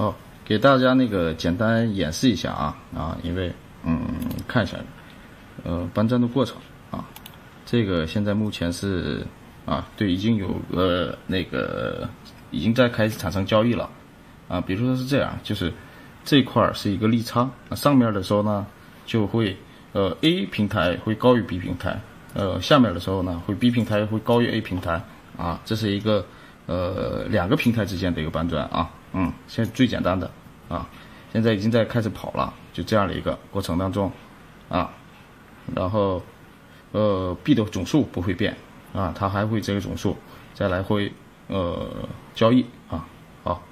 哦，给大家那个简单演示一下啊啊，因为嗯，看一下，呃，搬砖的过程啊，这个现在目前是啊，对，已经有呃那个已经在开始产生交易了啊，比如说是这样，就是这块是一个利差，那上面的时候呢就会呃 A 平台会高于 B 平台，呃下面的时候呢会 B 平台会高于 A 平台啊，这是一个呃两个平台之间的一个搬砖啊。嗯，现在最简单的啊，现在已经在开始跑了，就这样的一个过程当中啊，然后呃币的总数不会变啊，它还会这个总数再来回呃交易啊，好，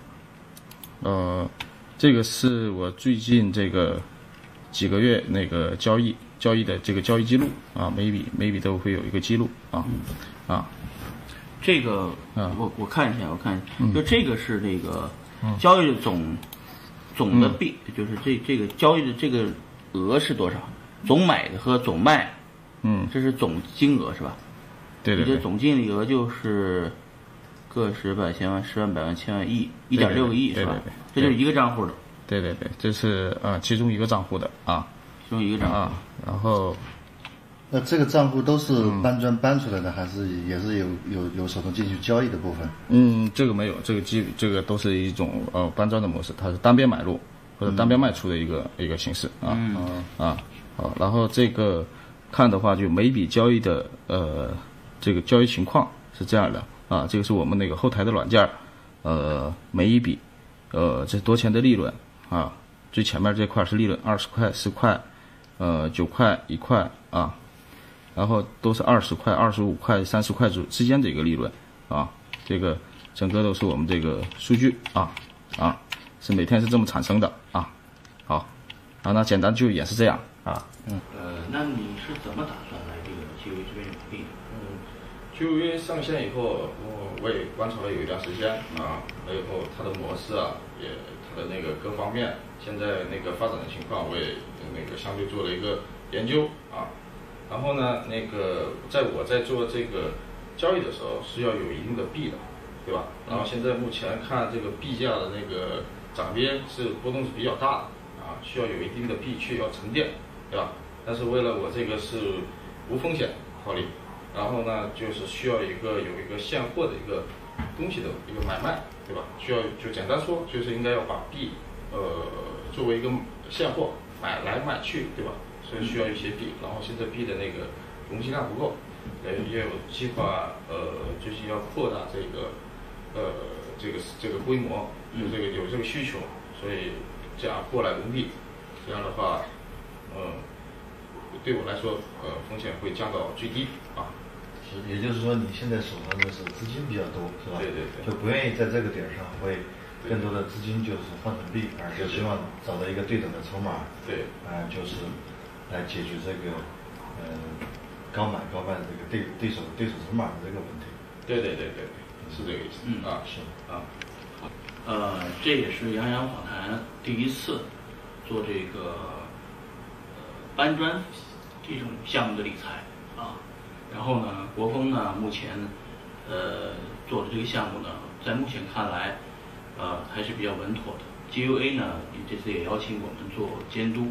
呃这个是我最近这个几个月那个交易交易的这个交易记录啊，每笔每笔都会有一个记录啊啊，这个我我看一下，我看一下，就这个是那个。交易的总总的币就是这这个交易的这个额是多少？总买的和总卖，嗯，这是总金额是吧？对对。你的总净利额就是个十百千万十万百万千万亿一点六个亿是吧？这就是一个账户的。对对对，这是啊其中一个账户的啊，其中一个账户。然后。那这个账户都是搬砖搬出来的，还是也是有有有手动进去交易的部分？嗯，这个没有，这个基这个都是一种呃搬砖的模式，它是单边买入或者单边卖出的一个一个形式啊啊好，然后这个看的话，就每笔交易的呃这个交易情况是这样的啊，这个是我们那个后台的软件呃每一笔呃这多钱的利润啊，最前面这块是利润二十块十块呃九块一块啊。然后都是二十块、二十五块、三十块之之间的一个利润，啊，这个整个都是我们这个数据啊啊，是每天是这么产生的啊，好，啊，那简单就也是这样啊，嗯，呃，那你是怎么打算来这个 G V 这边盈利？嗯，G V 上线以后，我我也观察了有一段时间啊，了以后它的模式啊，也它的那个各方面，现在那个发展的情况，我也那个相对做了一个研究啊。然后呢，那个在我在做这个交易的时候是要有一定的币的，对吧？然后现在目前看这个币价的那个涨跌是波动是比较大的啊，需要有一定的币去要沉淀，对吧？但是为了我这个是无风险套利，然后呢就是需要一个有一个现货的一个东西的一个买卖，对吧？需要就简单说就是应该要把币呃作为一个现货买来买去，对吧？所以需要一些币，然后现在币的那个容积量不够，呃，也有计划，呃，就是要扩大这个，呃，这个这个规模，有这个有这个需求，所以这样过来融币，这样的话，嗯，对我来说，呃，风险会降到最低啊。也就是说你现在手上的是资金比较多，是吧？对对对。就不愿意在这个点上会更多的资金就是换成币，啊，就希望找到一个对等的筹码。对。啊，就是。来解决这个，呃，高买高卖这个对对手对手筹码的这个问题。对对对对对，是这个意思。嗯啊是啊，呃，这也是杨洋访谈第一次做这个呃搬砖这种项目的理财啊。然后呢，国风呢目前呃做的这个项目呢，在目前看来呃还是比较稳妥的。GUA 呢，这次也邀请我们做监督。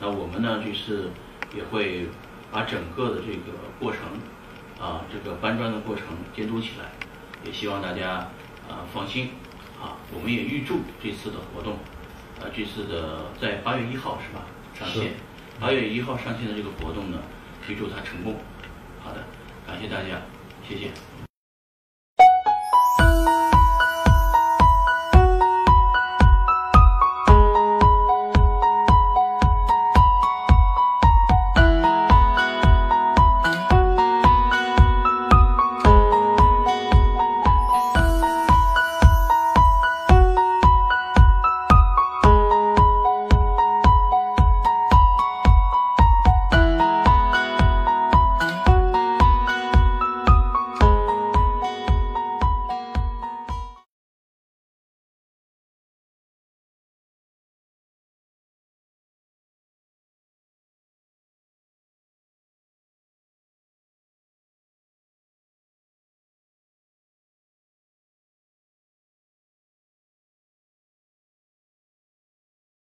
那我们呢，就是也会把整个的这个过程，啊，这个搬砖的过程监督起来，也希望大家啊放心，啊，我们也预祝这次的活动，啊，这次的在八月一号是吧上线？八月一号上线的这个活动呢，预祝它成功。好的，感谢大家，谢谢。